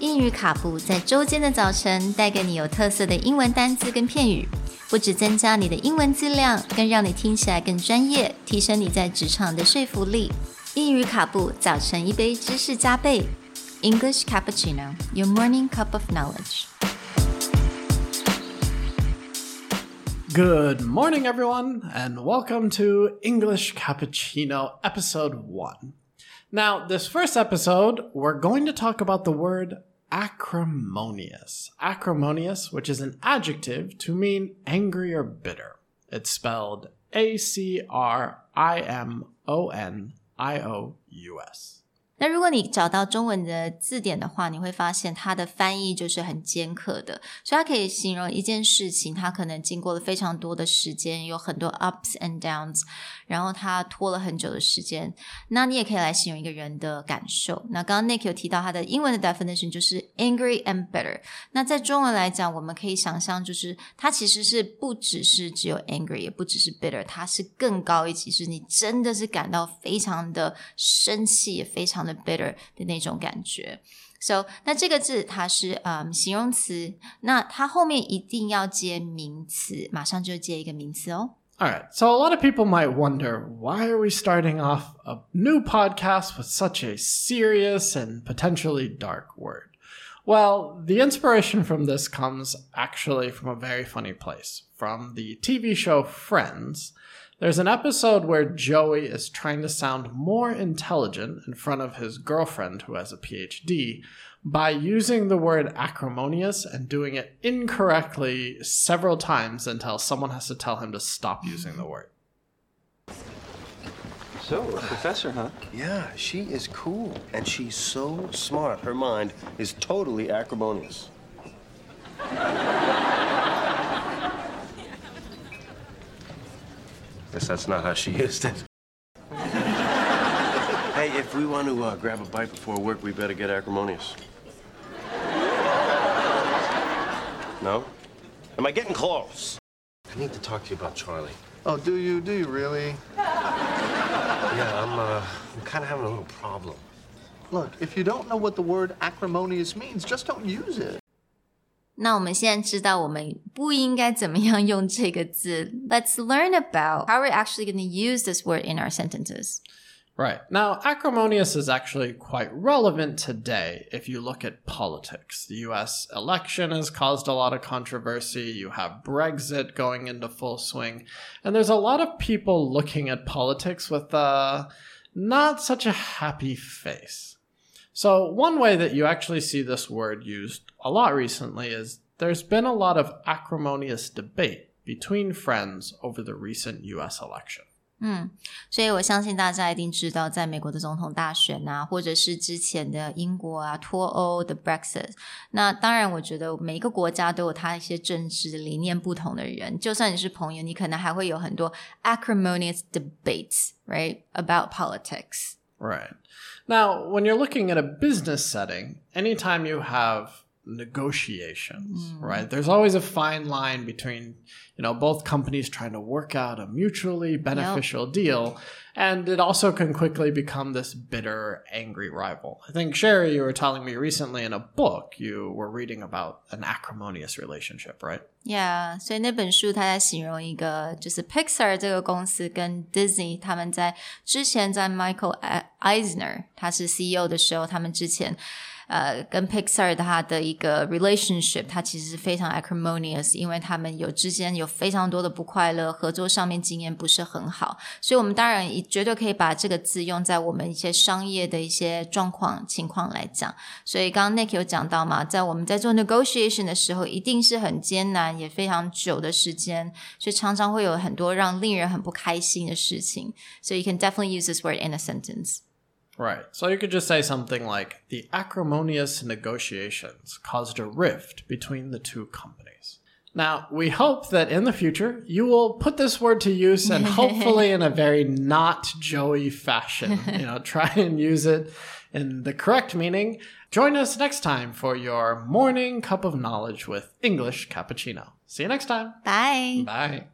英语卡布在周间的早晨带给你有特色的英文单词跟片语，不只增加你的英文质量，更让你听起来更专业，提升你在职场的说服力。英语卡布早晨一杯知识加倍，English cappuccino, your morning cup of knowledge. Good morning, everyone, and welcome to English Cappuccino Episode 1. Now, this first episode, we're going to talk about the word acrimonious. Acrimonious, which is an adjective to mean angry or bitter. It's spelled A C R I M O N I O U S. 那如果你找到中文的字典的话，你会发现它的翻译就是很尖刻的，所以它可以形容一件事情，它可能经过了非常多的时间，有很多 ups and downs，然后它拖了很久的时间。那你也可以来形容一个人的感受。那刚刚 Nick 有提到他的英文的 definition 就是 angry and bitter。那在中文来讲，我们可以想象，就是它其实是不只是只有 angry，也不只是 bitter，它是更高一级，是你真的是感到非常的生气，也非常的。bitter 的那种感觉。So，那这个字它是嗯形容词，那它后面一定要接名词，马上就接一个名词哦。All right, so a lot of people might wonder why are we starting off a new podcast with such a serious and potentially dark word? Well, the inspiration from this comes actually from a very funny place, from the TV show Friends. There's an episode where Joey is trying to sound more intelligent in front of his girlfriend, who has a PhD, by using the word acrimonious and doing it incorrectly several times until someone has to tell him to stop using the word. So, a professor, huh? Yeah, she is cool. And she's so smart. Her mind is totally acrimonious. Guess that's not how she used it. hey, if we want to uh, grab a bite before work, we better get acrimonious. No? Am I getting close? I need to talk to you about Charlie. Oh, do you? Do you really? Yeah, I'm, uh, I'm kind of having a little problem. Look, if you don't know what the word acrimonious means, just don't use it. 那我们现在知道我们不应该怎么样用这个字。Let's learn about how we're actually going to use this word in our sentences. Right. Now, acrimonious is actually quite relevant today if you look at politics. The US election has caused a lot of controversy. You have Brexit going into full swing. And there's a lot of people looking at politics with uh, not such a happy face. So, one way that you actually see this word used a lot recently is there's been a lot of acrimonious debate between friends over the recent US election. 嗯，所以我相信大家一定知道，在美国的总统大选啊，或者是之前的英国啊脱欧的 Brexit。那当然，我觉得每一个国家都有他一些政治理念不同的人。就算你是朋友，你可能还会有很多 acrimonious debates，right about politics。 Right. Now, when you're looking at a business setting, anytime you have negotiations, mm. right? There's always a fine line between, you know, both companies trying to work out a mutually beneficial yep. deal. And it also can quickly become this bitter, angry rival. I think, Sherry, you were telling me recently in a book you were reading about an acrimonious relationship, right? Yeah，所以那本书它在形容一个就是 Pixar 这个公司跟 Disney 他们在之前在 Michael Eisner 他是 CEO 的时候，他们之前。呃，跟 Pixar 它的一个 relationship，它其实是非常 acrimonious，因为他们有之间有 非常多的不快乐，合作上面经验不是很好，所以我们当然也绝对可以把这个字用在我们一些商业的一些状况情况来讲。所以刚刚 Nick 有讲到嘛，在我们在做 negotiation 的时候，一定是很艰难，也非常久的时间，所以常常会有很多让令人很不开心的事情。So you can definitely use this word in a sentence. Right. So you could just say something like the acrimonious negotiations caused a rift between the two companies. Now, we hope that in the future you will put this word to use and hopefully in a very not Joey fashion. You know, try and use it in the correct meaning. Join us next time for your morning cup of knowledge with English cappuccino. See you next time. Bye. Bye.